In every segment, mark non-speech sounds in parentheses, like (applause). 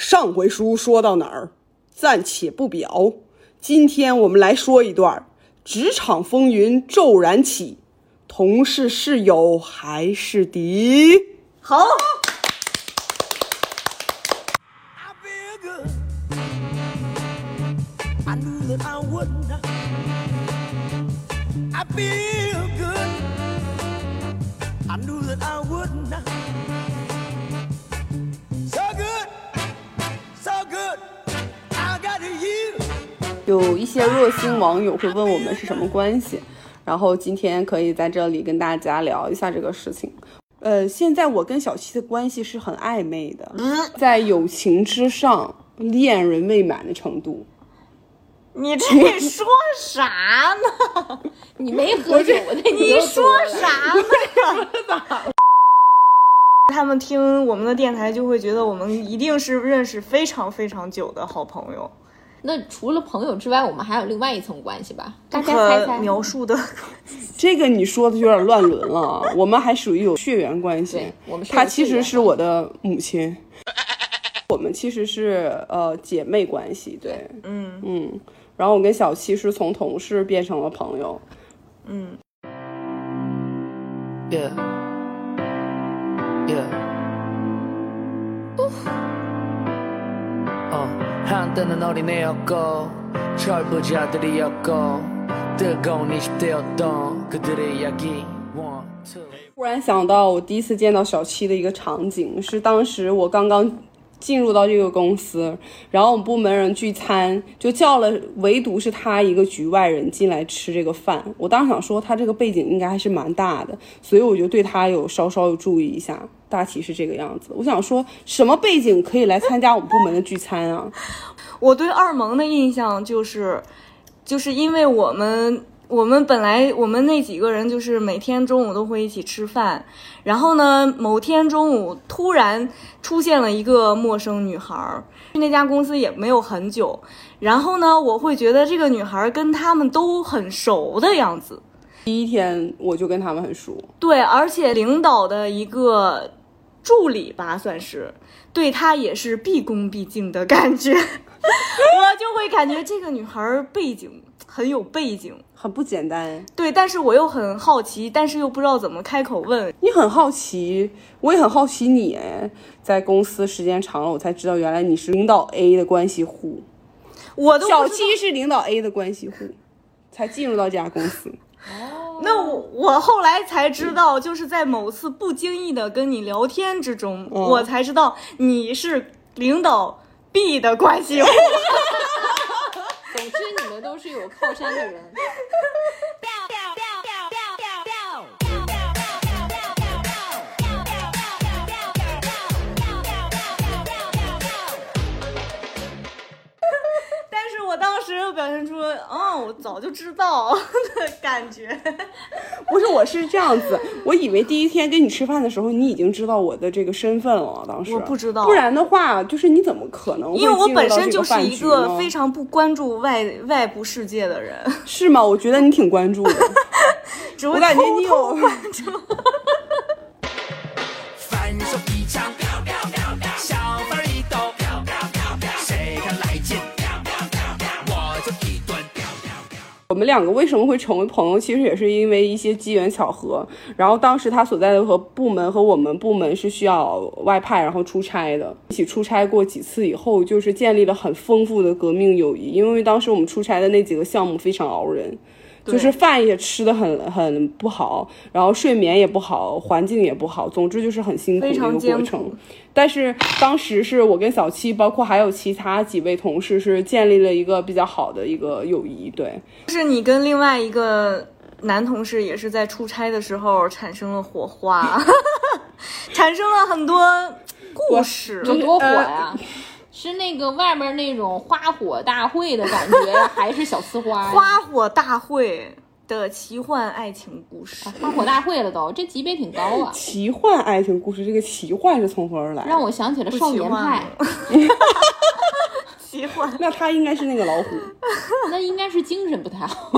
上回书说到哪儿？暂且不表。今天我们来说一段职场风云骤然起，同事是友还是敌？好，I 有一些热心网友会问我们是什么关系，然后今天可以在这里跟大家聊一下这个事情。呃，现在我跟小七的关系是很暧昧的，在友情之上恋人未满的程度。你这说啥呢？你没喝酒的，你说？啥呢？他们听我们的电台就会觉得我们一定是认识非常非常久的好朋友，那除了朋友之外，我们还有另外一层关系吧？大不家猜可猜。描述的。(laughs) 这个你说的有点乱伦了，我们还属于有血缘关系对。我们她其实是我的母亲，我们其实是呃姐妹关系，对，嗯嗯。然后我跟小七是从同事变成了朋友，嗯，Yeah. Yeah. 어, 한때는 어린애였고 철부자들이었고 뜨거운 20대였던 그들의 이야기 One, two. 突然想到我第一次见到小七的一个场景，是当时我刚刚进入到这个公司，然后我们部门人聚餐，就叫了唯独是他一个局外人进来吃这个饭。我当时想说他这个背景应该还是蛮大的，所以我就对他有稍稍有注意一下， 大体是这个样子。我想说什么背景可以来参加我们部门的聚餐啊？(laughs) 我对二萌的印象就是，就是因为我们我们本来我们那几个人就是每天中午都会一起吃饭，然后呢，某天中午突然出现了一个陌生女孩儿，那家公司也没有很久，然后呢，我会觉得这个女孩儿跟他们都很熟的样子。第一天我就跟他们很熟，对，而且领导的一个助理吧，算是对她也是毕恭毕敬的感觉，(laughs) 我就会感觉这个女孩儿背景很有背景。很不简单。对，但是我又很好奇，但是又不知道怎么开口问。你很好奇，我也很好奇你哎，在公司时间长了，我才知道原来你是领导 A 的关系户，我都不知道小七是领导 A 的关系户，才进入到这家公司。那我我后来才知道，就是在某次不经意的跟你聊天之中，嗯我才知道你是领导 B 的关系户。(laughs) 总之，你们都是有靠山的人。早就知道 (laughs) 的感觉。(laughs) 不是，我是这样子，我以为第一天跟你吃饭的时候，你已经知道我的这个身份了。当时我不知道不然的话，就是你怎么可能会因为我本身就是一个非常不关注外外部世界的人，是吗？我觉得你挺关注的，(laughs) 我感觉偷你有偷关注。我们两个为什么会成为朋友？其实也是因为一些机缘巧合。然后当时他所在的和部门和我们部门是需要外派，然后出差的，一起出差过几次以后，就是建立了很丰富的革命友谊。因为当时我们出差的那几个项目非常熬人。就是饭也吃的很很不好，然后睡眠也不好，环境也不好，总之就是很辛苦的非一个过程。但是当时是我跟小七，包括还有其他几位同事，是建立了一个比较好的一个友谊。对，就是你跟另外一个男同事也是在出差的时候产生了火花，(laughs) 产生了很多故事。有多火呀？是那个外面那种花火大会的感觉，还是小呲花？(laughs) 花火大会的奇幻爱情故事，花火大会了都，这级别挺高啊，(laughs) 奇幻爱情故事，这个奇幻是从何而来？让我想起了少年派，(laughs) 奇幻。那他应该是那个老虎。那应该是精神不太好。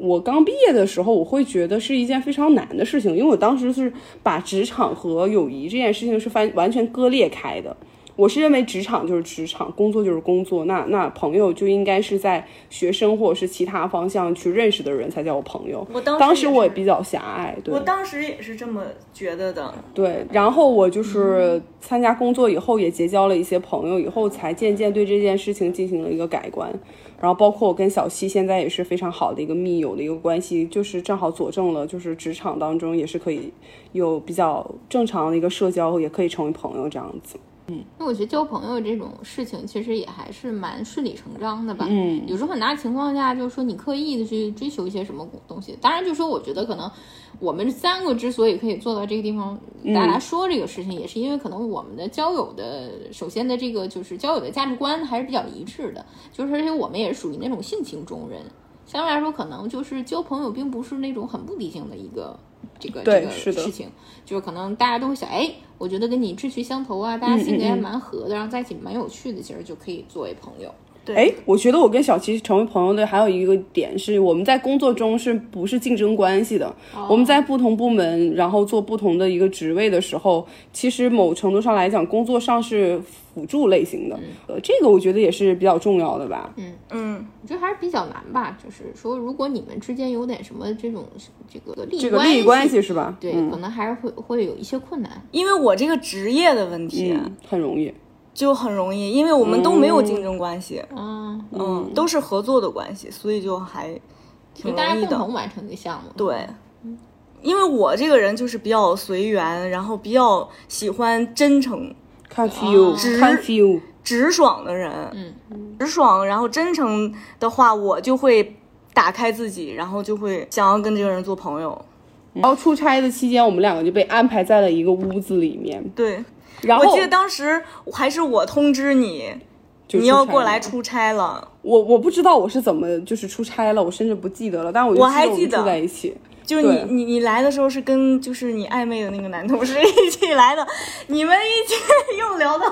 我刚毕业的时候，我会觉得是一件非常难的事情，因为我当时是把职场和友谊这件事情是完完全割裂开的。我是认为职场就是职场，工作就是工作，那那朋友就应该是在学生或者是其他方向去认识的人才叫我朋友。我当时我也比较狭隘，对我当时也是这么觉得的。对，然后我就是参加工作以后也结交了一些朋友，以后才渐渐对这件事情进行了一个改观。然后包括我跟小西现在也是非常好的一个密友的一个关系，就是正好佐证了，就是职场当中也是可以有比较正常的一个社交，也可以成为朋友这样子。那我觉得交朋友这种事情，其实也还是蛮顺理成章的吧。嗯有时候很大情况下，就是说你刻意的去追求一些什么东西。当然，就是说我觉得可能我们三个之所以可以做到这个地方，大家说这个事情，也是因为可能我们的交友的，首先的这个就是交友的价值观还是比较一致的，就是而且我们也是属于那种性情中人。相对来说，可能就是交朋友并不是那种很目的性的一个这个这个事情，就是可能大家都会想，哎，我觉得跟你志趣相投啊，大家性格也蛮合的，然后在一起蛮有趣的，其实就可以作为朋友。对，哎，我觉得我跟小齐成为朋友的还有一个点是，我们在工作中是不是竞争关系的？我们在不同部门，然后做不同的一个职位的时候，其实某程度上来讲，工作上是辅助类型的。呃，这个我觉得也是比较重要的吧。嗯嗯，我觉得还是比较难吧，就是说，如果你们之间有点什么这种这个利益这个利益关系是吧？对，嗯可能还是会会有一些困难。因为我这个职业的问题、嗯，很容易。就很容易，因为我们都没有竞争关系，嗯，嗯，都是合作的关系，所以就还挺容易的。共同完成一个项目。对，因为我这个人就是比较随缘，然后比较喜欢真诚、Can't feel, 哦 can't feel。直爽的人。嗯，直爽，然后真诚的话，我就会打开自己，然后就会想要跟这个人做朋友。然后出差的期间，我们两个就被安排在了一个屋子里面。对，然后我记得当时还是我通知你，你要过来出差了。我我不知道我是怎么就是出差了，我甚至不记得了。但我我还记得住在一起。就是你你你来的时候是跟就是你暧昧的那个男同事 (laughs) 一起来的，你们一起 (laughs) 又聊到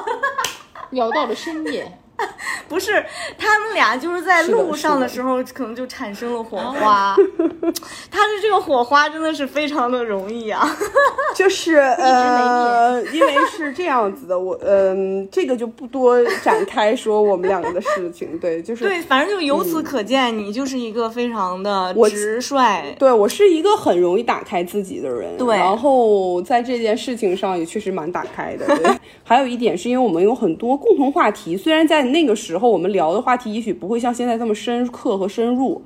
聊到了深夜，(laughs) 不是他们俩就是在路上的时候可能就产生了火花，(laughs) 他的这个火花真的是非常的容易啊。(laughs) 就是呃，因为是这样子的，我嗯、这个就不多展开说我们两个的事情。对，就是对，反正就由此可见，你就是一个非常的直率。对我是一个很容易打开自己的人，对然后在这件事情上也确实蛮打开的。对，还有一点是因为我们有很多共同话题，虽然在那个时候我们聊的话题也许不会像现在这么深刻和深入。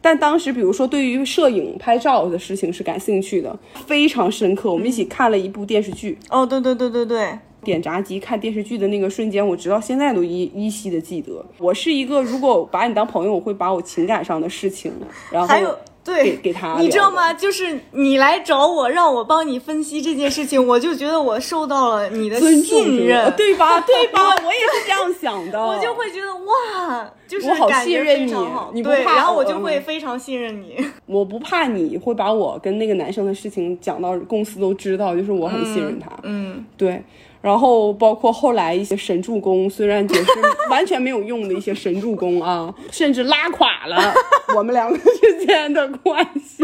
但当时，比如说对于摄影、拍照的事情是感兴趣的，非常深刻。我们一起看了一部电视剧，哦，对对对对对，点炸鸡看电视剧的那个瞬间，我直到现在都依依稀的记得。我是一个，如果把你当朋友，我会把我情感上的事情，然后还有对给给他你知道吗？就是你来找我，让我帮你分析这件事情，我就觉得我受到了你的信任，对吧？(laughs) 对吧？我也是这样想的。我就会觉得哇，就是我好信任你对，你不怕然后我我就会嗯非常信任你。(laughs) 我不怕你会把我跟那个男生的事情讲到公司都知道，就是我很信任他。嗯，对。然后包括后来一些神助攻，虽然也是 (laughs) 完全没有用的一些神助攻啊，甚至拉垮了我们两个之间的关系。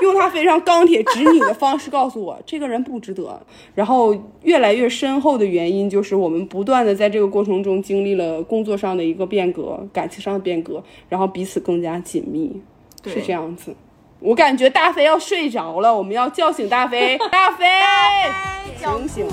用他非常钢铁直女的方式告诉我，这个人不值得。然后越来越深厚的原因就是我们不断的在这个过程中经历了工作上的一个变革，感情上的变革，然后彼此更加紧密，是这样子。我感觉大飞要睡着了，我们要叫醒大飞，大飞，醒醒！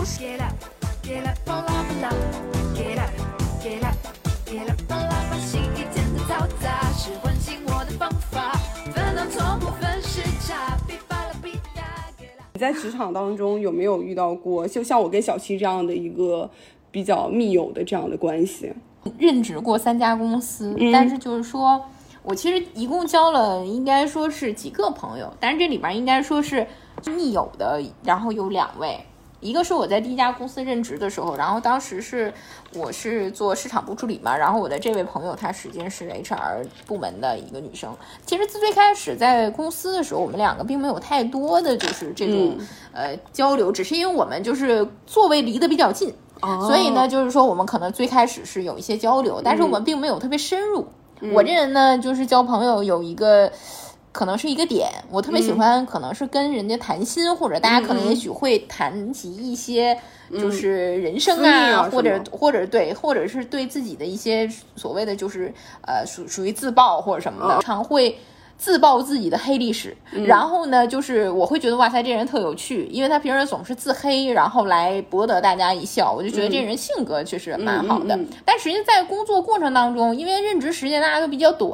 是唤醒我的方法，烦恼从不分时差，噼啪啦噼嗒，Get up。你在职场当中有没有遇到过，就像我跟小七这样的一个比较密友的这样的关系？任职过三家公司，但是就是说我其实一共交了应该说是几个朋友，但是这里边应该说是密友的，然后有两位。一个是我在第一家公司任职的时候，然后当时是我是做市场部助理嘛，然后我的这位朋友她实际上是 HR 部门的一个女生。其实自最开始在公司的时候，我们两个并没有太多的就是这种、呃交流，只是因为我们就是座位离得比较近，所以呢，就是说我们可能最开始是有一些交流，但是我们并没有特别深入。我这人呢，就是交朋友有一个可能是一个点，我特别喜欢，可能是跟人家谈心，或者大家可能也许会谈及一些，就是人生啊或者。或者对，或者是对自己的一些所谓的就是呃属属于自曝或者什么的，常会。自曝自己的黑历史，然后呢，就是我会觉得哇塞，这人特有趣，因为他平时总是自黑，然后来博得大家一笑，我就觉得这人性格确实蛮好的。但实际在工作过程当中，因为任职时间大家都比较短，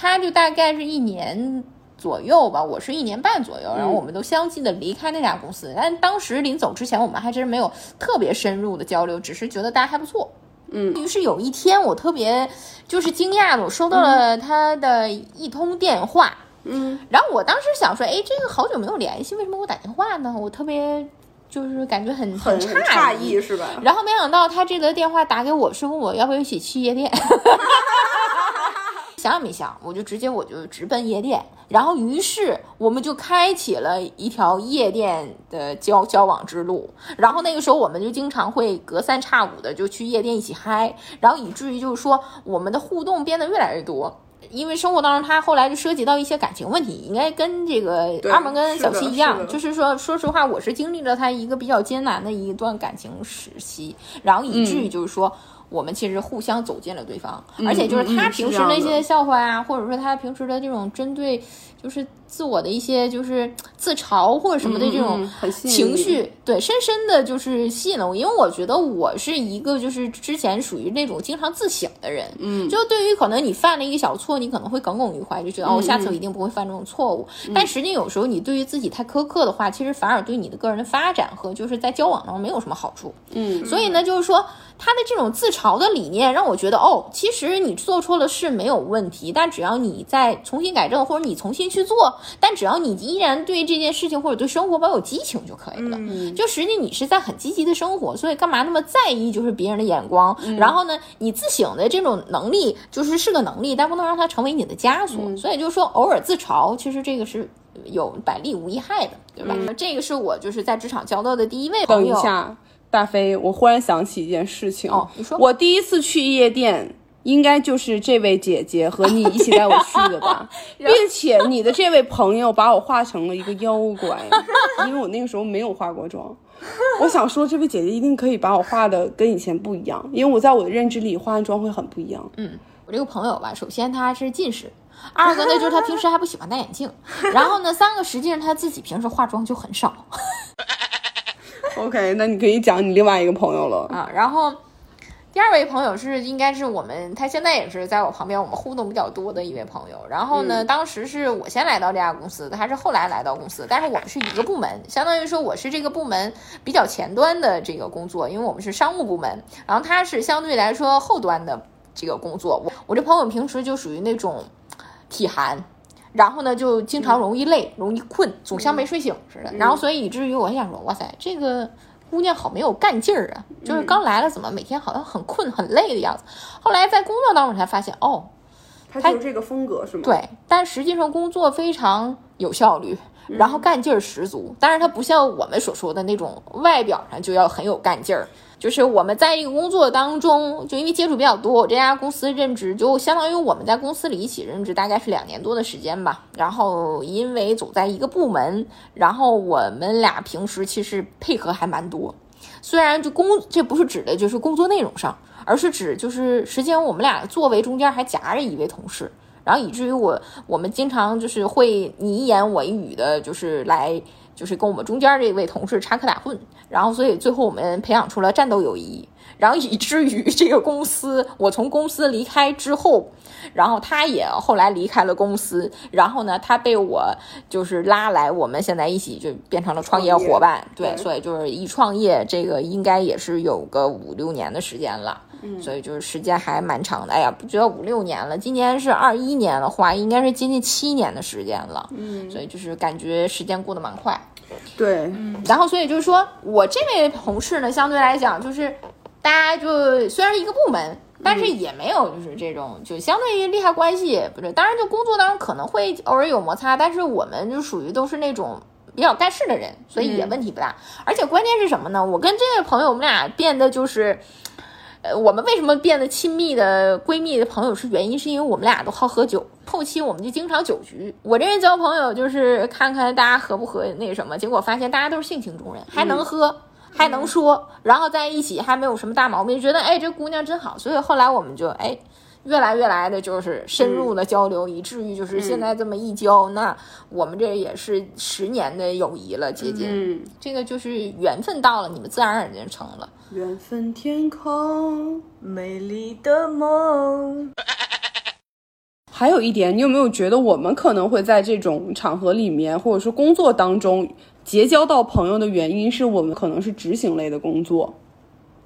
他就大概是一年左右吧，我是一年半左右，然后我们都相继的离开那家公司。但当时临走之前，我们还真没有特别深入的交流，只是觉得大家还不错。嗯，于是有一天我特别就是惊讶的，我收到了他的一通电话。嗯，然后我当时想说，哎，这个好久没有联系，为什么给我打电话呢？我特别就是感觉很很诧诧异是吧？然后没想到他这个电话打给我是问我要不要一起去夜店，(laughs) 想也没想，我就直接我就直奔夜店，然后于是我们就开启了一条夜店的交交往之路。然后那个时候我们就经常会隔三差五的就去夜店一起嗨，然后以至于就是说我们的互动变得越来越多。因为生活当中，他后来就涉及到一些感情问题，应该跟这个对阿蒙跟小七一样是，就是说，说实话，我是经历了他一个比较艰难的一段感情时期，然后以至嗯于就是说。我们其实互相走进了对方，而且就是他平时那些笑话啊，或者说他平时的这种针对，就是自我的一些就是自嘲或者什么的这种情绪，对，深深的就是吸引了我，因为我觉得我是一个就是之前属于那种经常自省的人，嗯，就对于可能你犯了一个小错，你可能会耿耿于怀，就觉得哦，我下次我一定不会犯这种错误。但实际有时候你对于自己太苛刻的话，其实反而对你的个人的发展和就是在交往中没有什么好处。嗯，所以呢，就是说他的这种自嘲的理念让我觉得，哦，其实你做错了事没有问题，但只要你再重新改正，或者你重新去做，但只要你依然对这件事情或者对生活保有激情就可以了。就实际你是在很积极的生活，所以干嘛那么在意就是别人的眼光？然后呢，你自省的这种能力就是是个能力，但不能让它成为你的枷锁。所以就是说，偶尔自嘲，其实这个是。有百利无一害的，对吧？这个是我就是在职场交到的第一位朋友等友。一下，大飞，我忽然想起一件事情。哦你说我第一次去夜店，应该就是这位姐姐和 (laughs) 你一起带我去的吧？(laughs) 并且你的这位朋友把我画成了一个妖怪，(laughs) 因为我那个时候没有化过妆。我想说，这位姐姐一定可以把我画的跟以前不一样，因为我在我的认知里化完妆会很不一样。嗯我这个朋友吧，首先他是近视，二个呢就是他平时还不喜欢戴眼镜，然后呢三个实际上他自己平时化妆就很少 OK，那你可以讲你另外一个朋友了。啊。然后第二位朋友是应该是我们，他现在也是在我旁边，我们互动比较多的一位朋友。然后呢，当时是我先来到这家公司的，他是后来来到公司，但是我们是一个部门，相当于说我是这个部门比较前端的这个工作，因为我们是商务部门，然后他是相对来说后端的这个工作。我我这朋友平时就属于那种体寒。然后呢，就经常容易累、容易困，总像没睡醒似的。然后，所以以至于我想说，哇塞，这个姑娘好没有干劲儿啊！就是刚来了，怎么每天好像很困、很累的样子。后来在工作当中才发现，哦，她就是这个风格是吗？，对，但实际上工作非常有效率，然后干劲儿十足。但是她不像我们所说的那种外表上就要很有干劲儿。就是我们在一个工作当中，就因为接触比较多，我这家公司任职就相当于我们在公司里一起任职，大概是两年多的时间吧。然后因为总在一个部门，然后我们俩平时其实配合还蛮多。虽然就工这不是指的就是工作内容上，而是指就是实际上我们俩座位中间还夹着一位同事，然后以至于我我们经常就是会你一言我一语的，就是来就是跟我们中间这位同事插科打诨，然后所以最后我们培养出了战斗友谊，然后以至于这个公司我从公司离开之后。然后他也后来离开了公司，然后呢，他被我就是拉来，我们现在一起就变成了创业伙伴，对所以就是一创业，这个应该也是有个五六年的时间了，嗯，所以就是时间还蛮长的。哎呀，不觉得五六年了，今年是二一年的话，应该是接近七年的时间了，嗯，所以就是感觉时间过得蛮快。对，然后所以就是说我这位同事呢，相对来讲就是大家就虽然是一个部门，但是也没有就是这种就相对于利害关系不是。当然就工作当中可能会偶尔有摩擦，但是我们就属于都是那种。比较干事的人，所以也问题不大。而且关键是什么呢？我跟这位朋友，我们俩变得就是，呃，我们为什么变得亲密的闺蜜的朋友是原因，是因为我们俩都好喝酒。后期我们就经常酒局。我这人交朋友就是看看大家合不合那什么，结果发现大家都是性情中人，还能喝。还能说，然后在一起还没有什么大毛病，觉得哎这姑娘真好，所以后来我们就哎越来越来的就是深入的交流，以至于就是现在这么一交，那我们这也是十年的友谊了，接近。嗯，这个就是缘分到了，你们自然而然就成了。缘分天空。美丽的梦。还有一点，你有没有觉得我们可能会在这种场合里面，或者说工作当中结交到朋友的原因，是我们可能是执行类的工作，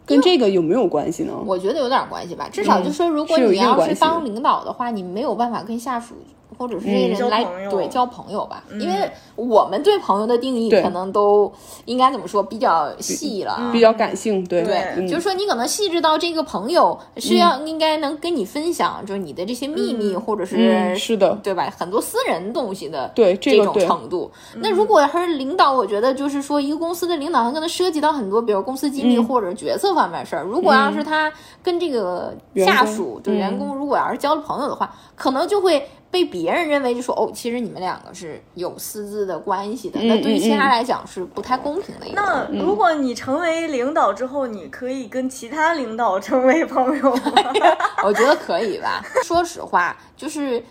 跟这个有没有关系呢？我觉得有点关系吧，至少就说，如果你要是当领导的话，你没有办法跟下属或者是这些人来、交对交朋友吧，因为我们对朋友的定义可能都应该怎么说比较细了。比较感性，对。对，嗯。就是说你可能细致到这个朋友是要应该能跟你分享，就是你的这些秘密，或者是、嗯是的。对吧？很多私人东西的对这种程度。那如果还是领导，我觉得就是说一个公司的领导，他可能涉及到很多，比如公司机密嗯。或者决策方面的事儿。如果要是他跟这个下属、对嗯员工，如果要是交了朋友的话，可能就会。被别人认为就说哦，其实你们两个是有私自的关系的，那对于其他嗯来讲是不太公平的一。那如果你成为领导之后，你可以跟其他领导成为朋友吗？(laughs) 我觉得可以吧。说实话，就是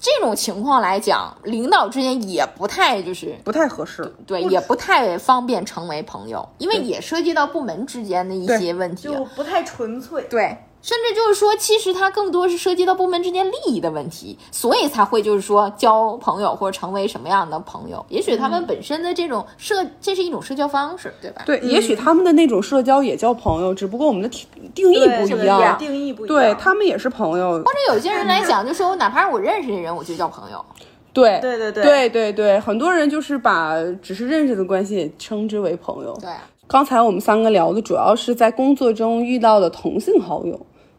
这种情况来讲，领导之间也不太就是不太合适。对，也不太方便成为朋友，因为也涉及到部门之间的一些问题。就不太纯粹。对。甚至就是说，其实它更多是涉及到部门之间利益的问题，所以才会就是说交朋友或者成为什么样的朋友。也许他们本身的这种社，这是一种社交方式，对吧？对，也许他们的那种社交也叫朋友，只不过我们的定定义不不一样。定义不一样。对他们也是朋友，或者有些人来讲，就说我哪怕是我认识的人，我就叫朋友。对对对对对对对，很多人就是把只是认识的关系称之为朋友。对，刚才我们三个聊的主要是在工作中遇到的同性好友，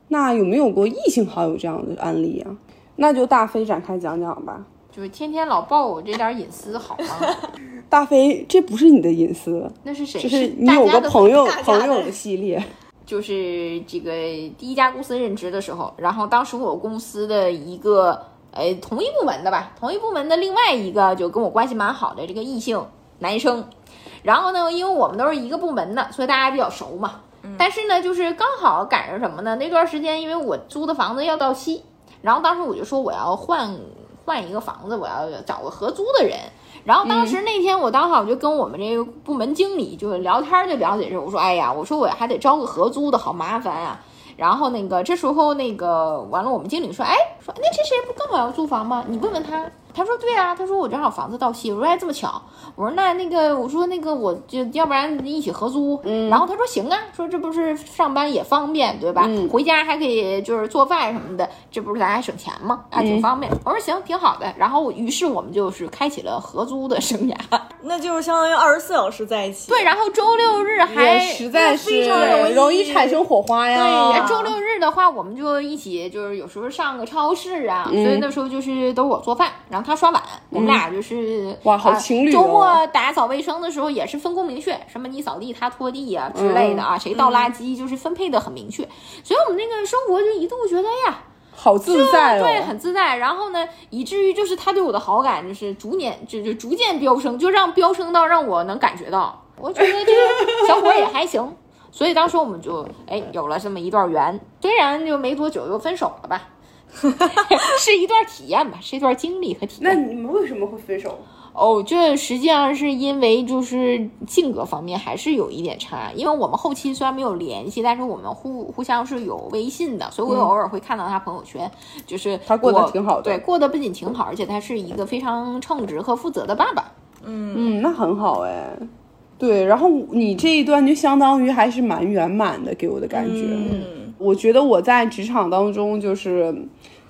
那有没有过异性好友这样的案例啊？那就大飞展开讲讲吧。就是天天老爆我这点隐私好吗？(laughs) 大飞，这不是你的隐私，那是谁？这是你有个朋友朋友的的系列。就是这个第一家公司任职的时候，然后当时我公司的一个呃同一部门的吧，同一部门的另外一个就跟我关系蛮好的这个异性男生，然后呢，因为我们都是一个部门的，所以大家比较熟嘛。但是呢，就是刚好赶上什么呢？那段时间因为我租的房子要到期，然后当时我就说我要换换一个房子，我要找个合租的人。然后当时那天我刚好就跟我们这个部门经理就聊天，就了解这，我说哎呀，我说我还得招个合租的，好麻烦啊。然后那个这时候那个完了，我们经理说，哎，说那这谁不刚好要租房吗？你问问他。他说对啊，他说我正好房子到期。我说哎这么巧，我说那那个我说那个我就要不然一起合租。嗯，然后他说行啊，说这不是上班也方便对吧？嗯回家还可以就是做饭什么的，这不是咱还省钱吗？啊，挺方便。我说行，挺好的。然后于是我们就是开启了合租的生涯。(laughs) 那就是相当于二十四小时在一起。对，然后周六日还实在是非常容易容易产生火花呀。对呀周六日的话，我们就一起，就是有时候上个超市啊，嗯所以那时候就是都是我做饭，然后他刷碗，我们俩就是哇好啊情侣哦周末打扫卫生的时候也是分工明确，什么你扫地他拖地呀、之类的嗯啊，谁倒垃圾就是分配的很明确，所以我们那个生活就一度觉得哎呀。好自在哦。对，很自在。然后呢，以至于就是他对我的好感就是逐年就就逐渐飙升，就让飙升到让我能感觉到，我觉得这个小伙也还行。所以当时我们就哎有了这么一段缘，虽然就没多久就分手了吧，(laughs) 是一段体验吧，是一段经历和体验。那你们为什么会分手？哦，这实际上是因为就是性格方面还是有一点差，因为我们后期虽然没有联系，但是我们互 (laughs) 互相是有微信的，所以我偶尔会看到他朋友圈，就是嗯他过得挺好的对，过得不仅挺好，而且他是一个非常称职和负责的爸爸。嗯，那很好哎。对，然后你这一段就相当于还是蛮圆满的，给我的感觉。嗯，我觉得我在职场当中就是。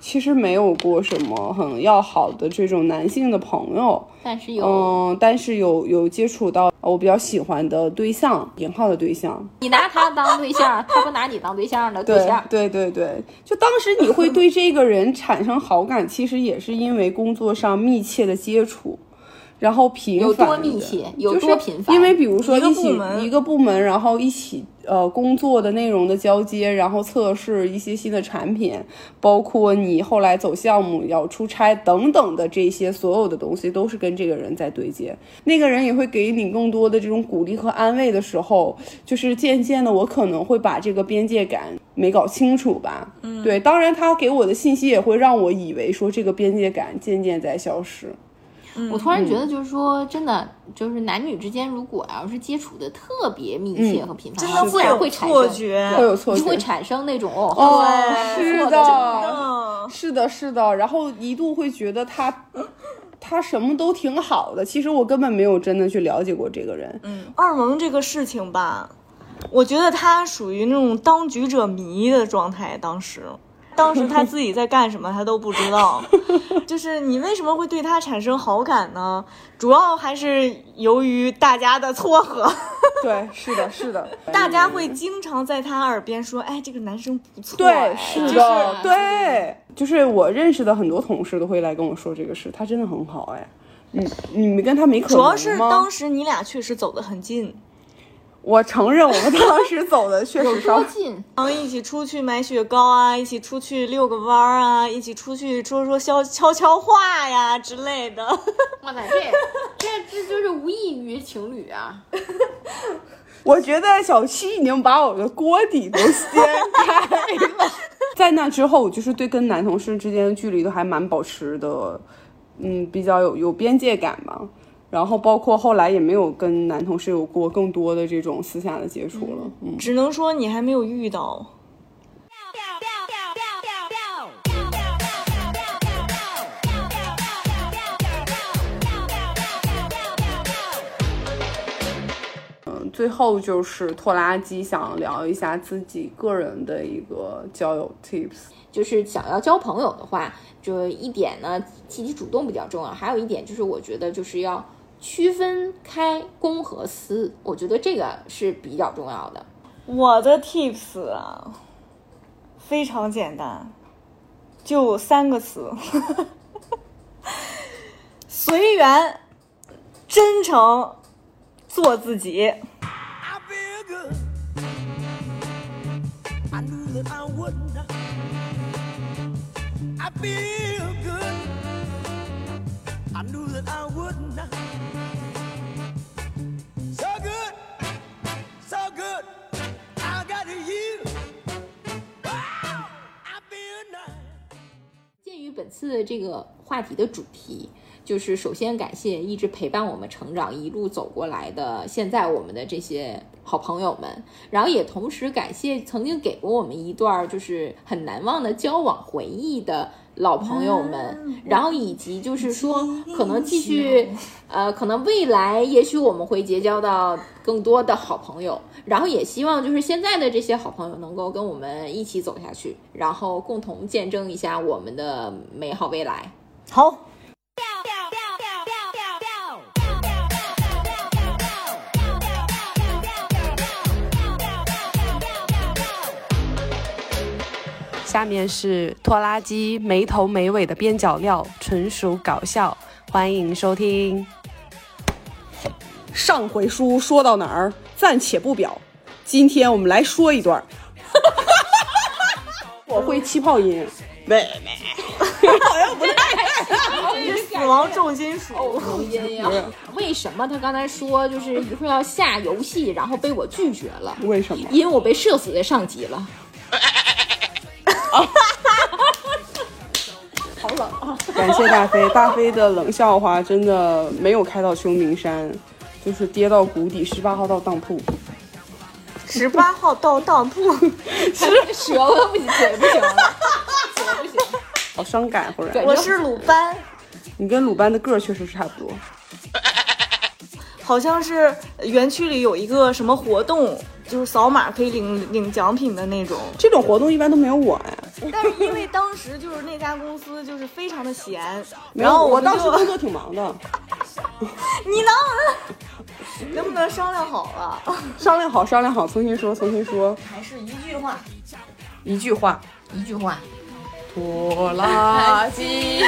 其实没有过什么很要好的这种男性的朋友，但是有、嗯，但是有有接触到我比较喜欢的对象，引号的对象，你拿他当对象，他不拿你当对象的对对象。对对对，就当时你会对这个人产生好感，其实也是因为工作上密切的接触。然后频繁的多密切有就是多频繁因为比如说一起部门一个部门，然后一起呃工作的内容的交接，然后测试一些新的产品，包括你后来走项目要出差等等的这些所有的东西，都是跟这个人在对接。那个人也会给你更多的这种鼓励和安慰的时候，就是渐渐的，我可能会把这个边界感没搞清楚吧。嗯，对，当然他给我的信息也会让我以为说这个边界感渐渐在消失。我突然觉得，就是说，真的，就是男女之间，如果要是接触的特别密切和频繁，真的自然会产生，错觉，会有错觉，就会产生那种哦，哦是的是的，是的，然后一度会觉得他，他什么都挺好的。其实我根本没有真的去了解过这个人。嗯，二萌这个事情吧，我觉得他属于那种当局者迷的状态。当时，当时他 (laughs) 自己在干什么，他都不知道。就是你为什么会对他产生好感呢？主要还是由于大家的撮合，对，(laughs) 是的，是的，大家会经常在他耳边说：“哎，这个男生不错。”对，哎是就是的，对，就是我认识的很多同事都会来跟我说这个事，他真的很好，哎，你你们跟他没可能主要是当时你俩确实走得很近，我承认我们当时走的确有实稍近？然 (laughs) 后一起出去买雪糕啊，一起出去遛个弯儿啊，一起出去说说悄悄悄话呀之类的。(laughs) 哇塞，这这这就是无异于情侣啊！(laughs) 我觉得小七已经把我的锅底都掀开了。在那之后，我就是对跟男同事之间的距离都还蛮保持的，嗯，比较有有边界感吧。然后包括后来也没有跟男同事有过更多的这种私下的接触了。嗯，只能说你还没有遇到。最后就是拖拉机想聊一下自己个人的一个交友 tips。就是想要交朋友的话，就一点呢，积极主动比较重要。还有一点就是，我觉得就是要区分开公和私，我觉得这个是比较重要的。我的 tips 啊，非常简单，就三个词：(laughs) 随缘、真诚、做自己。I 本次这个话题的主题，就是首先感谢一直陪伴我们成长、一路走过来的现在我们的这些好朋友们，然后也同时感谢曾经给过我们一段就是很难忘的交往回忆的老朋友们，然后以及就是说可能继续，呃，可能未来也许我们会结交到更多的好朋友，然后也希望就是现在的这些好朋友能够跟我们一起走下去，然后共同见证一下我们的美好未来。好，下面是拖拉机没头没尾的边角料，纯属搞笑，欢迎收听。上回书说到哪儿，暂且不表。今天我们来说一段儿。(laughs) 我会气泡音，喂 (laughs) 死亡重金属。录音呀？为什么他刚才说就是一会儿要下游戏，然后被我拒绝了？为什么？因为我被射死在上级了。感谢大飞，大飞的冷笑话真的没有开到秋名山，就是跌到谷底。十八号到当铺，十八号到当铺，舌头不行，嘴不行了，嘴不行。好伤感。忽然，我是鲁班，你跟鲁班的个儿确实是差不多。好像是园区里有一个什么活动，就是扫码可以领领奖品的那种。这种活动一般都没有我哎，(laughs) 但是因为当时就是那家公司就是非常的闲，然后们我当时就工作挺忙的，(laughs) 你能？能不能商量好了？(laughs) 商量好，商量好，重新说，重新说，还是一句话，一句话，一句话，拖拉机。